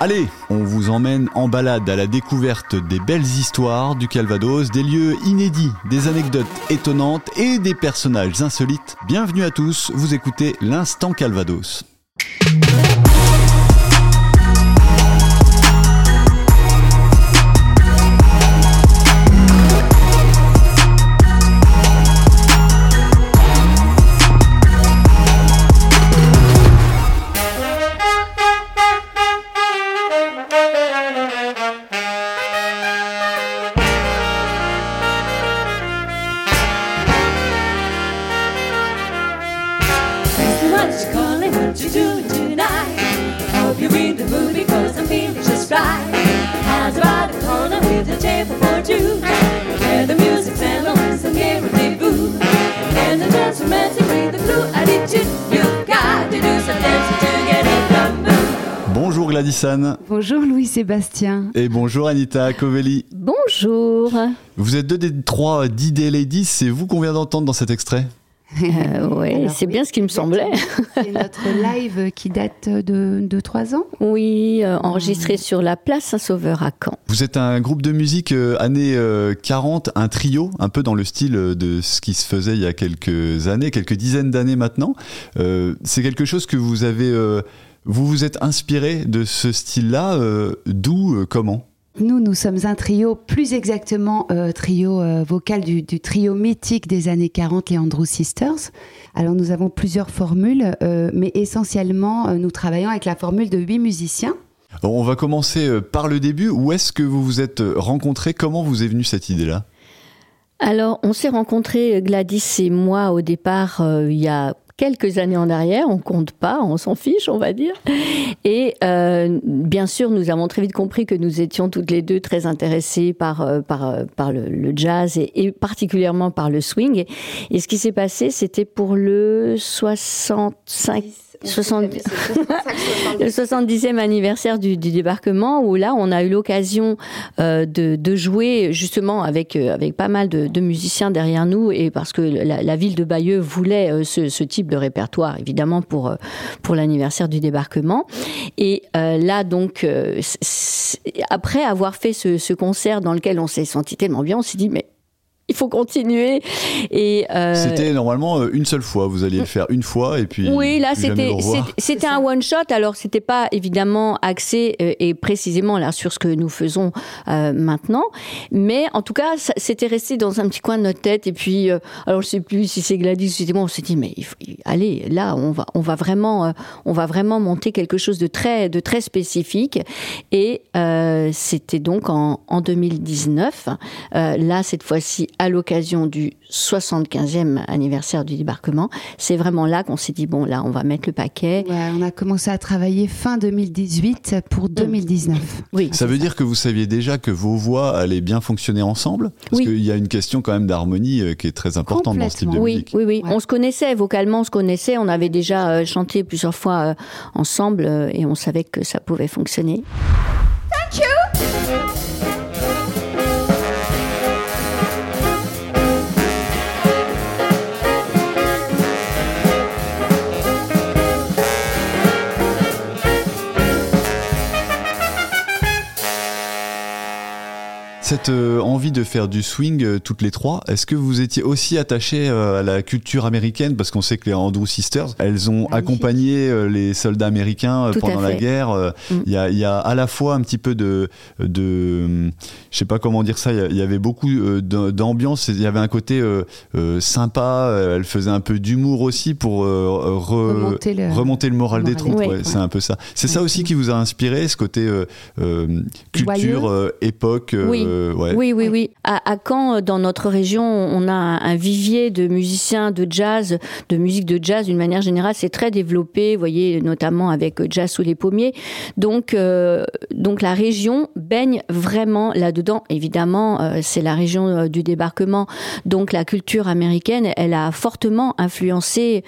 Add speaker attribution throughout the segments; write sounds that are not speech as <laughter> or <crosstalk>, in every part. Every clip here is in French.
Speaker 1: Allez, on vous emmène en balade à la découverte des belles histoires du Calvados, des lieux inédits, des anecdotes étonnantes et des personnages insolites. Bienvenue à tous, vous écoutez l'Instant Calvados. Bonjour Gladysane.
Speaker 2: Bonjour Louis-Sébastien.
Speaker 1: Et bonjour Anita Covelli.
Speaker 3: Bonjour.
Speaker 1: Vous êtes deux des trois D Ladies, c'est vous qu'on vient d'entendre dans cet extrait?
Speaker 3: Euh, <laughs> oui, c'est bien ce qui me semblait.
Speaker 2: C'est notre live qui date de, trois ans
Speaker 3: Oui, euh, enregistré sur la place Saint-Sauveur à Caen.
Speaker 1: Vous êtes un groupe de musique euh, années 40, un trio, un peu dans le style de ce qui se faisait il y a quelques années, quelques dizaines d'années maintenant. c'est quelque chose que vous avez... vous vous êtes inspiré de ce style-là, d'où, comment?
Speaker 2: Nous, nous sommes un trio, plus exactement euh, trio euh, vocal du, trio mythique des années 40, les Andrew Sisters. Alors nous avons plusieurs formules, euh, mais essentiellement nous travaillons avec la formule de huit musiciens.
Speaker 1: On va commencer par le début. Où est-ce que vous vous êtes rencontrés? Comment vous est venue cette idée-là?
Speaker 3: Alors, on s'est rencontrés, Gladys et moi, au départ, il y a quelques années en arrière, on compte pas, on s'en fiche, on va dire. Et euh, bien sûr, nous avons très vite compris que nous étions toutes les deux très intéressées par euh, par euh, par le, jazz et, particulièrement par le swing. Et, ce qui s'est passé, c'était pour le 65 <laughs> le 70e anniversaire du, débarquement, où là, on a eu l'occasion euh, de, jouer justement avec, euh, avec pas mal de, musiciens derrière nous, et parce que la, ville de Bayeux voulait euh, ce, type de répertoire, évidemment, pour, pour l'anniversaire du débarquement. Et là, donc, après avoir fait ce, ce concert dans lequel on s'est senti tellement bien, on s'est dit, mais il faut continuer.
Speaker 1: Et euh, c'était normalement euh, une seule fois. Vous alliez le faire une fois et puis.
Speaker 3: Oui, là c'était c'était <laughs> un one shot. Alors c'était pas évidemment axé euh, et précisément là sur ce que nous faisons maintenant, mais en tout cas c'était resté dans un petit coin de notre tête. Et puis alors je sais plus si c'est Gladys ou c'était moi. On s'est dit mais il faut, allez là on va on va vraiment on va vraiment monter quelque chose de très de très spécifique. Et c'était donc en, en 2019. là cette fois-ci à l'occasion du 75e anniversaire du débarquement, c'est vraiment là qu'on s'est dit, bon, là, on va mettre le paquet.
Speaker 2: on a commencé à travailler fin 2018 pour 2019. Mm.
Speaker 1: Oui. Ça veut dire que vous saviez déjà que vos voix allaient bien fonctionner ensemble? Parce qu'il y a une question quand même d'harmonie euh, qui est très importante dans ce type de
Speaker 3: oui,
Speaker 1: musique.
Speaker 3: Oui, oui, on se connaissait, vocalement, on se connaissait, on avait déjà euh, chanté plusieurs fois euh, ensemble et on savait que ça pouvait fonctionner. Thank you
Speaker 1: Cette euh, envie de faire du swing euh, toutes les trois, est-ce que vous étiez aussi attachés euh, à la culture américaine? Parce qu'on sait que les Andrew Sisters, elles ont accompagné les soldats américains pendant la guerre. Mm. Il y, a, à la fois un petit peu de, de je sais pas comment dire ça, il y, avait beaucoup d'ambiance, il y avait un côté sympa, elle faisait un peu d'humour aussi pour remonter, le, moral des troupes. C'est un peu ça. C'est ça aussi qui vous a inspiré, ce côté culture, époque.
Speaker 3: Oui. Oui, oui, oui. À, Caen, dans notre région, on a un vivier de musiciens de jazz, de musique de jazz d'une manière générale, c'est très développé. Vous voyez, notamment avec Jazz sous les pommiers. Donc, euh, donc la région baigne vraiment là-dedans. Évidemment, euh, c'est la région euh, du débarquement. Donc, la culture américaine, elle a fortement influencé,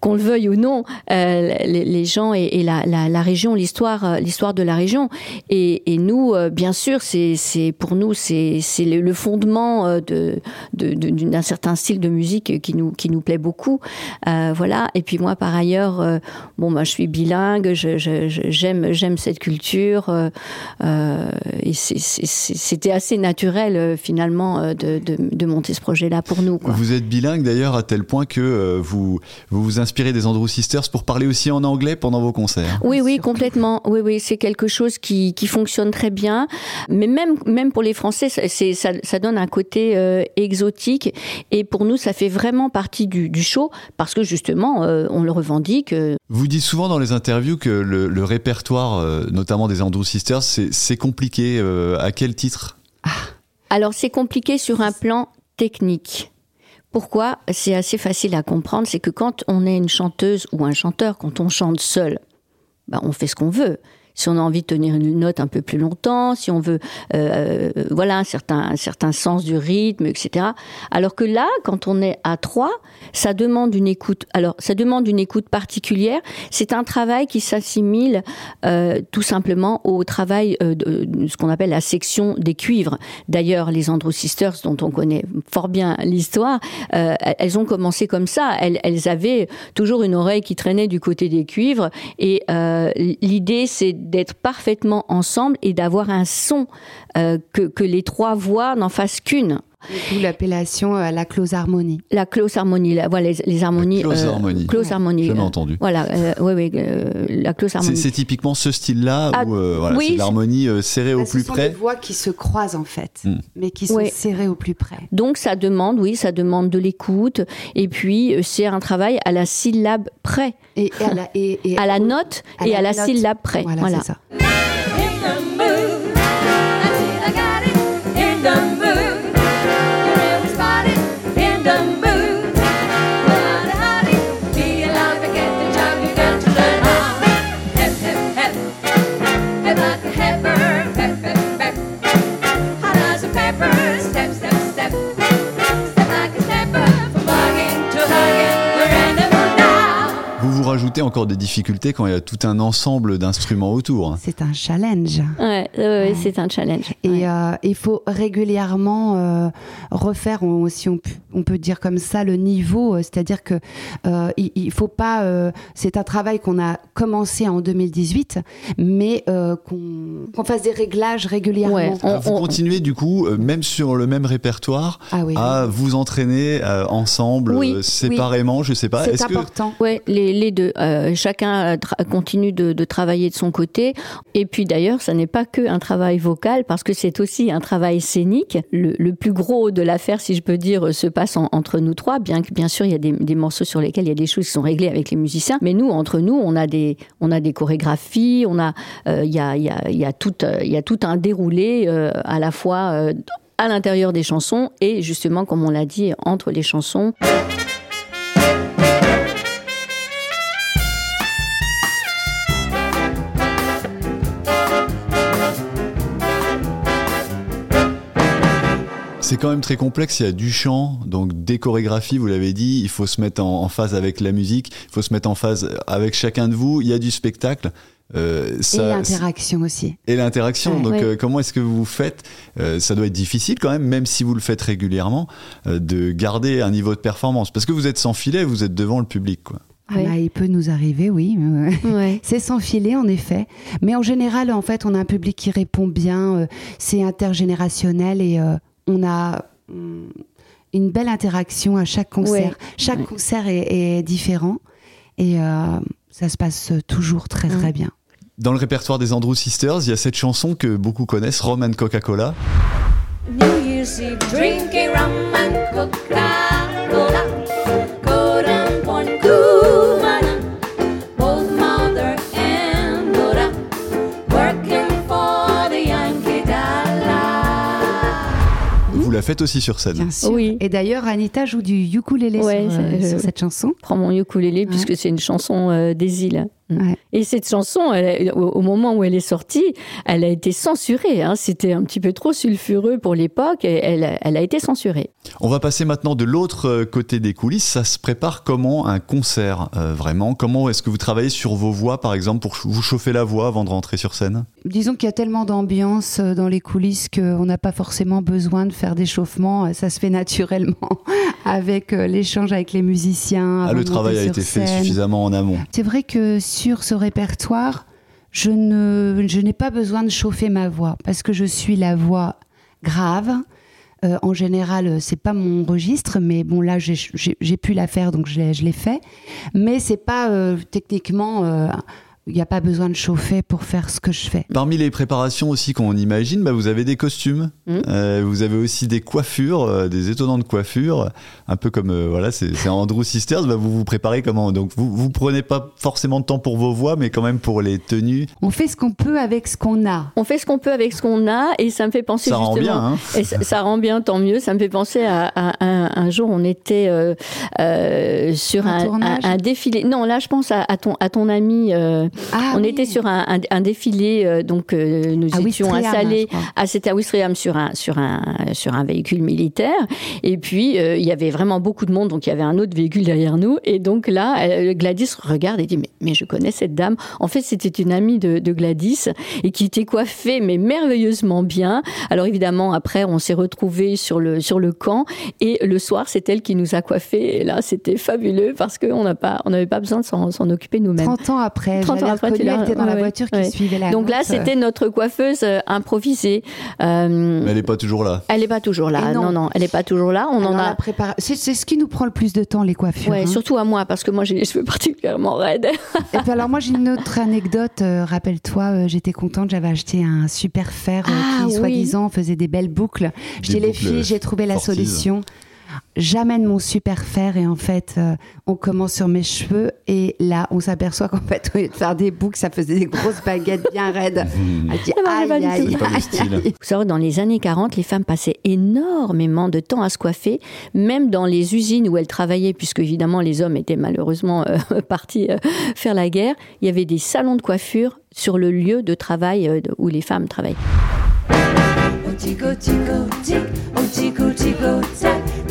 Speaker 3: qu'on le veuille ou non, les, gens et, la, région, l'histoire, l'histoire de la région. Et, et nous, bien sûr, c'est pour nous c'est le, fondement euh, de d'un certain style de musique qui nous qui nous plaît beaucoup. Euh, voilà. Et puis moi, par ailleurs, euh, bon, moi, je suis bilingue. J'aime j'aime cette culture. Euh, et c'était assez naturel finalement de, de, de, monter ce projet-là pour nous. Quoi.
Speaker 1: Vous êtes bilingue d'ailleurs à tel point que vous, vous vous inspirez des Andrew Sisters pour parler aussi en anglais pendant vos concerts.
Speaker 3: Oui, oui, complètement. Oui, oui, c'est quelque chose qui, qui fonctionne très bien. Mais même même pour les Français, c'est ça, ça donne un côté exotique. Et pour nous, ça fait vraiment partie du, du show parce que justement, euh, on le revendique. Euh.
Speaker 1: Vous dites souvent dans les interviews que le, répertoire, euh, notamment des Andrew Sisters, c'est compliqué. à quel titre? Ah.
Speaker 3: Alors, c'est compliqué sur un plan technique. Pourquoi? C'est assez facile à comprendre. C'est que quand on est une chanteuse ou un chanteur, quand on chante seul, ben, on fait ce qu'on veut si on a envie de tenir une note un peu plus longtemps, si on veut, euh, voilà, un certain, un certain sens du rythme, etc. Alors que là, quand on est à trois, ça demande une écoute. Alors, ça demande une écoute particulière. C'est un travail qui s'assimile euh, tout simplement au travail euh, de, ce qu'on appelle la section des cuivres. D'ailleurs, les Andrew Sisters, dont on connaît fort bien l'histoire, euh, elles ont commencé comme ça. Elles, elles, avaient toujours une oreille qui traînait du côté des cuivres, et euh, l'idée, c'est d'être parfaitement ensemble et d'avoir un son euh, que, que les trois voix n'en fassent qu'une.
Speaker 2: D'où l'appellation à euh, la close harmonie.
Speaker 3: La close harmonie, la, voilà, les, harmonies.
Speaker 1: close euh, harmonie.
Speaker 3: Close harmonie.
Speaker 1: Jamais entendu.
Speaker 3: Voilà, oui, oui, la close harmonie.
Speaker 1: C'est typiquement ce style-là ah, où voilà, c'est l'harmonie serrée au plus près.
Speaker 2: Ce sont des voix qui se croisent en fait, hmm. mais qui sont serrées au plus près.
Speaker 3: Donc ça demande, oui, ça demande de l'écoute, et puis c'est un travail à la syllabe près. Et, à la, et, à la note et à la syllabe près. Voilà, voilà. c'est ça.
Speaker 1: Rajouter encore des difficultés quand il y a tout un ensemble d'instruments autour.
Speaker 2: C'est un challenge.
Speaker 3: Ouais, c'est un challenge.
Speaker 2: Et euh, il faut régulièrement euh, refaire, si on, on, peut dire comme ça, le niveau. Euh, c'est-à-dire que il, il, faut pas. c'est un travail qu'on a commencé en 2018, mais qu'on fasse des réglages régulièrement.
Speaker 1: vous continuez du coup, même sur le même répertoire, ah à vous entraîner ensemble, séparément, je sais pas.
Speaker 2: C'est important.
Speaker 3: Que... Ouais, les, les deux. Euh, chacun continue de, travailler de son côté. Et puis d'ailleurs, ça n'est pas que un travail vocal, parce que c'est aussi un travail scénique. Le, plus gros de l'affaire, si je peux dire, se passe entre nous trois, bien que bien sûr il y a des, morceaux sur lesquels il y a des choses qui sont réglées avec les musiciens. Mais nous, entre nous, on a des, on a des chorégraphies, on a, euh, il y, a, y, y, a tout, il y a tout un déroulé euh, à la fois à l'intérieur des chansons et justement, comme on l'a dit, entre les chansons.
Speaker 1: C'est quand même très complexe, il y a du chant, donc des chorégraphies, vous l'avez dit, il faut se mettre en, phase avec la musique, il faut se mettre en phase avec chacun de vous, il y a du spectacle.
Speaker 2: Euh, et l'interaction aussi.
Speaker 1: Et l'interaction. Donc, euh, comment est-ce que vous faites euh, Ça doit être difficile quand même, même si vous le faites régulièrement, de garder un niveau de performance. Parce que vous êtes sans filet, vous êtes devant le public. Quoi.
Speaker 2: Ah bah, il peut nous arriver, oui. <laughs> C'est sans filet, en effet. Mais en général, en fait, on a un public qui répond bien. c'est intergénérationnel et on a mm, une belle interaction à chaque concert. Chaque concert est, différent et euh, ça se passe toujours très très bien.
Speaker 1: Dans le répertoire des Andrew Sisters, il y a cette chanson que beaucoup connaissent, Rum and Coca-Cola. Faites aussi sur scène.
Speaker 2: Oui. Et d'ailleurs, Anita joue du ukulélé sur, euh, cette chanson.
Speaker 3: Prends mon ukulélé puisque c'est une chanson euh, des îles. Et cette chanson, au, moment où elle est sortie, elle a été censurée. Hein. C'était un petit peu trop sulfureux pour l'époque et elle, elle, a été censurée.
Speaker 1: On va passer maintenant de l'autre euh, côté des coulisses. Ça se prépare comment un concert, euh, vraiment? Comment est-ce que vous travaillez sur vos voix, par exemple, pour vous chauffer la voix avant de rentrer sur scène?
Speaker 2: Disons qu'il y a tellement d'ambiance euh, dans les coulisses qu'on n'a pas forcément besoin de faire d'échauffement. Ça se fait naturellement <laughs> avec l'échange avec les musiciens.
Speaker 1: Ah, le travail a été fait suffisamment en amont.
Speaker 2: C'est vrai que sur ce répertoire, je ne, je n'ai pas besoin de chauffer ma voix parce que je suis la voix grave. Euh, en général, c'est pas mon registre, mais bon là, j'ai pu la faire, donc je l'ai fait. Mais c'est pas euh, techniquement euh, il n'y a pas besoin de chauffer pour faire ce que je fais.
Speaker 1: Parmi les préparations aussi qu'on imagine, bah vous avez des costumes, mmh. euh, vous avez aussi des coiffures, euh, des étonnantes coiffures, un peu comme euh, voilà, c'est Andrew Sisters. Bah vous vous préparez comment? Donc vous vous prenez pas forcément de temps pour vos voix, mais quand même pour les tenues.
Speaker 2: On fait ce qu'on peut avec ce qu'on a.
Speaker 3: On fait ce qu'on peut avec ce qu'on a, et ça me fait penser
Speaker 1: ça
Speaker 3: justement.
Speaker 1: Rend bien, hein
Speaker 3: et ça, rend bien, tant mieux. Ça me fait penser à, un, jour, on était sur un, un, défilé. Non, là, je pense à, ton à ton ami. Ah on était sur un, défilé, euh, donc euh, nous étions installés à cet à sur un sur un sur un véhicule militaire. Et puis euh, il y avait vraiment beaucoup de monde, donc il y avait un autre véhicule derrière nous. Et donc là, Gladys regarde et dit mais, mais je connais cette dame. En fait, c'était une amie de, Gladys et qui était coiffée mais merveilleusement bien. Alors évidemment, après, on s'est retrouvés sur le sur le camp et le soir, c'est elle qui nous a coiffés. Et là, c'était fabuleux parce qu'on n'a pas on n'avait pas besoin de s'en occuper nous-mêmes.
Speaker 2: 30 ans après, 30 ans après, elle était dans la voiture qui suivait la
Speaker 3: Donc là, c'était notre coiffeuse euh, improvisée.
Speaker 1: Euh, Mais elle n'est pas toujours là.
Speaker 3: Elle n'est pas toujours là. Non. non. elle n'est pas toujours là. On en a.
Speaker 2: Préparé... C'est ce qui nous prend le plus de temps, les coiffures.
Speaker 3: Ouais,
Speaker 2: hein.
Speaker 3: surtout à moi, parce que moi, j'ai les cheveux <laughs> particulièrement raides.
Speaker 2: Et puis alors, moi, j'ai une autre anecdote. Euh, rappelle-toi, j'étais contente, j'avais acheté un super fer ah, qui, soi-disant, faisait des belles boucles. Je dis les filles, j'ai trouvé la solution j'amène mon super fer et en fait, euh, on commence sur mes cheveux et là, on s'aperçoit qu'en fait, au lieu de faire des boucles, ça faisait des grosses baguettes bien raides. <laughs>
Speaker 3: Vous savez, <laughs> dans les années 40, les femmes passaient énormément de temps à se coiffer, même dans les usines où elles travaillaient, puisque évidemment les hommes étaient malheureusement euh, <laughs> partis euh, faire la guerre. Il y avait des salons de coiffure sur le lieu de travail où les femmes travaillent.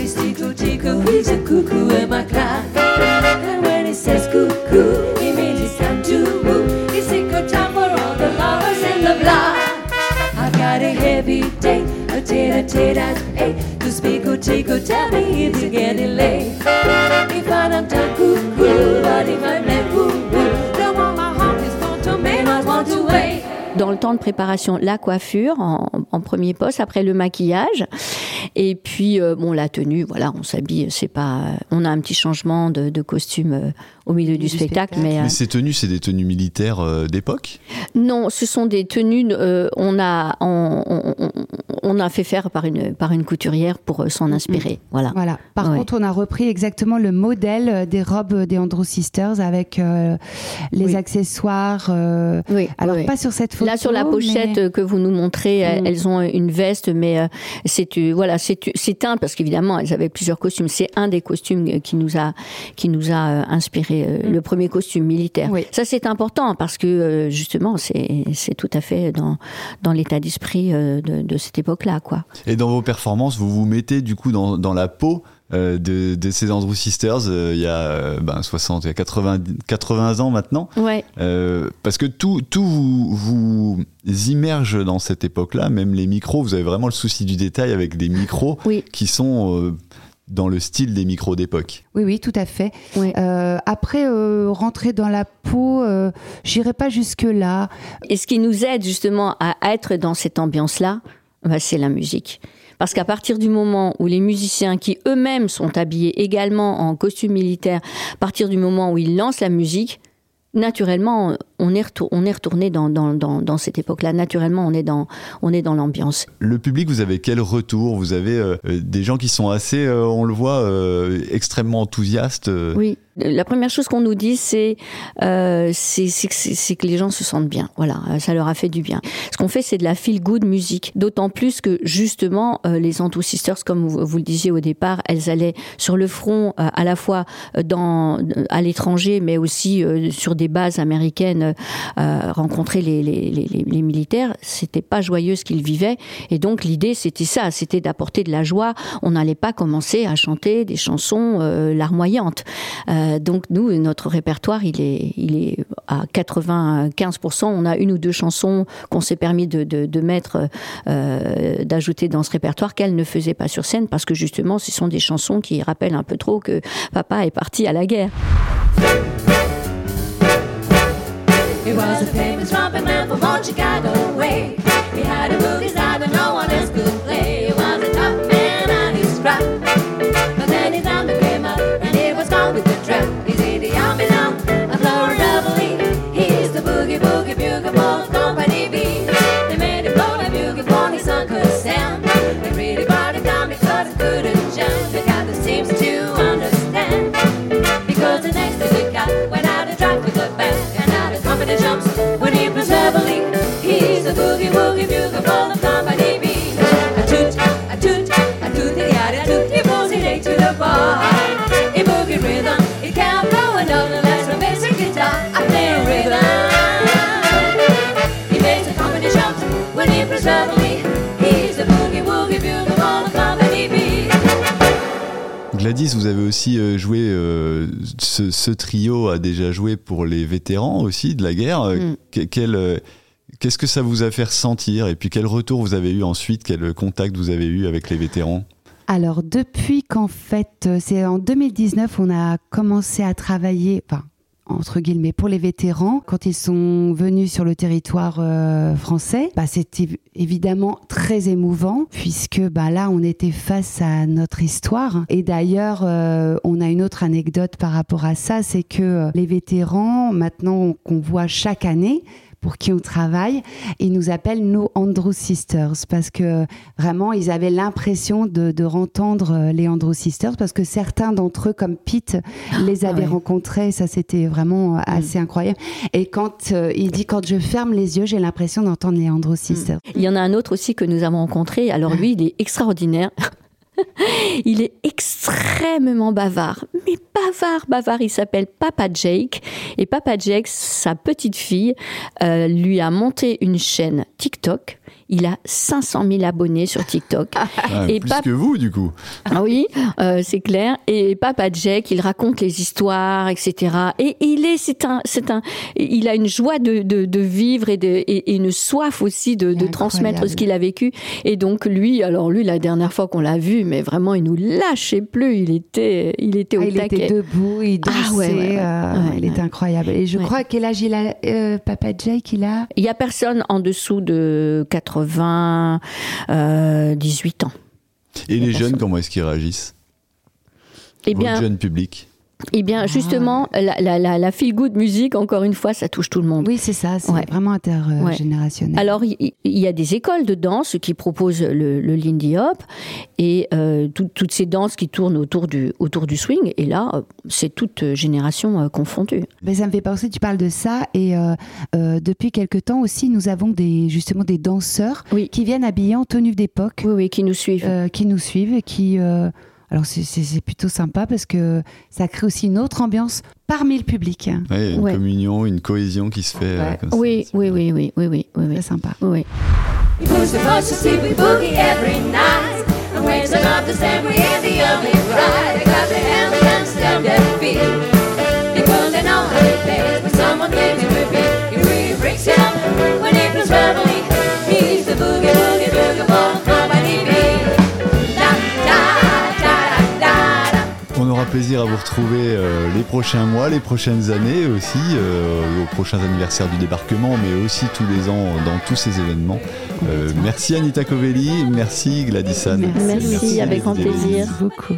Speaker 3: A cuckoo in my. And when he says cuckoo, he means it's time to move. It's time for all the lovers in the block. I've got a heavy day, a hey. To speak tickle, you're getting late. Dans le temps de préparation, la coiffure en, premier poste, après le maquillage, et puis euh, bon la tenue. Voilà, on s'habille. C'est pas, on a un petit changement de, costume euh, au milieu du, spectacle,
Speaker 1: mais, euh, ces tenues, c'est des tenues militaires d'époque?
Speaker 3: Non, ce sont des tenues. on a on, a fait faire par une par une couturière pour s'en inspirer. Voilà.
Speaker 2: Voilà. Par contre, on a repris exactement le modèle des robes des Andrew Sisters avec les accessoires. oui. Alors pas sur cette photo
Speaker 3: Là, sur la pochette que vous nous montrez, mm. elles ont une veste, mais euh, c'est euh, voilà, c'est un parce qu'évidemment, elles avaient plusieurs costumes. C'est un des costumes qui nous a qui nous a euh, inspiré mm. le premier costume militaire. Ça, c'est important parce que justement, c'est c'est tout à fait dans dans l'état d'esprit de, de, cette époque-là, quoi.
Speaker 1: Et dans vos performances, vous vous mettez du coup dans dans la peau euh, de, de, ces Andrew Sisters euh, il y a euh, ben, 60, il y a 80, 80 ans maintenant.
Speaker 3: Ouais.
Speaker 1: parce que tout, tout vous, vous immerge dans cette époque-là, même les micros, vous avez vraiment le souci du détail avec des micros qui sont dans le style des micros d'époque.
Speaker 2: Oui, oui, tout à fait. après, rentrer dans la peau, j'irai pas jusque-là.
Speaker 3: Et ce qui nous aide justement à être dans cette ambiance-là, bah, c'est la musique. Parce qu'à partir du moment où les musiciens qui eux-mêmes sont habillés également en costume militaire, à partir du moment où ils lancent la musique, naturellement, on est, on est retourné dans, dans, dans, cette époque-là. Naturellement, on est dans, on est dans l'ambiance.
Speaker 1: Le public, vous avez quel retour? Vous avez euh, des gens qui sont assez, euh, on le voit, euh, extrêmement enthousiastes
Speaker 3: Oui, la première chose qu'on nous dit, c'est euh, que les gens se sentent bien. Voilà, ça leur a fait du bien. Ce qu'on fait, c'est de la feel good musique. D'autant plus que justement, euh, les Andrew Sisters, comme vous, le disiez au départ, elles allaient sur le front euh, à la fois dans à l'étranger, mais aussi sur des bases américaines, rencontrer les, les, les, les militaires. C'était pas joyeux ce qu'ils vivaient, et donc l'idée, c'était ça, c'était d'apporter de la joie. On n'allait pas commencer à chanter des chansons larmoyantes. Euh, donc nous, notre répertoire, il est, il est à 95%. On a une ou deux chansons qu'on s'est permis de, de, mettre, euh, d'ajouter dans ce répertoire qu'elle ne faisait pas sur scène parce que justement, ce sont des chansons qui rappellent un peu trop que papa est parti à la guerre.
Speaker 1: Gladys, vous avez aussi euh, joué, euh, ce, trio a déjà joué pour les vétérans aussi de la guerre. Euh, mm. Qu'est-ce que ça vous a fait ressentir Et puis quel retour vous avez eu ensuite Quel contact vous avez eu avec les vétérans?
Speaker 2: Alors depuis qu'en fait, c'est en 2019, on a commencé à travailler, enfin entre guillemets pour les vétérans quand ils sont venus sur le territoire euh, français bah, c'était évidemment très émouvant puisque bah, là on était face à notre histoire. Et d'ailleurs euh, on a une autre anecdote par rapport à ça c'est que euh, les vétérans maintenant qu'on voit chaque année pour qui on travaille. Ils nous appellent nos Andrew Sisters parce que vraiment, ils avaient l'impression de, de entendre euh, les Andrew Sisters parce que certains d'entre eux, comme Pete, les ah avaient rencontrés. Ça, c'était vraiment euh, mm. assez incroyable. Et quand euh, il dit, quand je ferme les yeux, j'ai l'impression d'entendre les Andrew mm. Sisters.
Speaker 3: Il y en a un autre aussi que nous avons rencontré. Alors lui, il est extraordinaire. <laughs> il est extrêmement bavard, mais bavard, bavard. Il s'appelle Papa Jake et Papa Jake, sa petite fille, euh, lui a monté une chaîne TikTok il a 500 000 abonnés sur TikTok. <laughs>
Speaker 1: Ah, et plus que vous, du coup.
Speaker 3: Ah oui, euh, c'est clair. Et Papa Jack, il raconte les histoires, etc. Et il est, c'est un, c'est un, il a une joie de, de, vivre et, de, et, une soif aussi de, de transmettre ce qu'il a vécu. Et donc lui, alors lui, la dernière fois qu'on l'a vu, mais vraiment, il nous lâchait plus. Il était, il était au
Speaker 2: ah, il était debout, il ah, dansait. Euh, il était incroyable. Et je crois quel âge il a, euh, Papa Jake, il a?
Speaker 3: Il y a personne en dessous de 80 20, 18 euh, ans.
Speaker 1: Et les jeunes, comment est-ce qu'ils réagissent?
Speaker 3: Eh bien,
Speaker 1: Votre jeune public
Speaker 3: eh bien, justement, la, la, la, feel good musique, encore une fois, ça touche tout le monde.
Speaker 2: Oui, c'est ça, c'est vraiment intergénérationnel.
Speaker 3: Alors, il y, a des écoles de danse qui proposent le, le Lindy Hop et euh, toutes ces danses qui tournent autour du, autour du swing. Et là, euh, c'est toute génération euh, confondue.
Speaker 2: Mais ça me fait penser, tu parles de ça. Et depuis quelque temps aussi, nous avons des, justement des danseurs qui viennent habillés en tenue d'époque.
Speaker 3: Oui, oui, qui nous suivent.
Speaker 2: qui nous suivent et qui alors c'est plutôt sympa parce que ça crée aussi une autre ambiance parmi le public.
Speaker 1: Oui, une communion, une cohésion qui se fait. Euh, comme
Speaker 3: oui,
Speaker 1: ça.
Speaker 3: oui, oui, oui, oui, oui, oui,
Speaker 2: C'est sympa.
Speaker 3: Oui.
Speaker 1: Plaisir à vous retrouver euh, les prochains mois, les prochaines années aussi, euh, aux prochains anniversaires du débarquement, mais aussi tous les ans dans tous ces événements. Euh, merci Anita Covelli, merci Gladys
Speaker 3: Merci, merci, avec grand plaisir.
Speaker 2: beaucoup.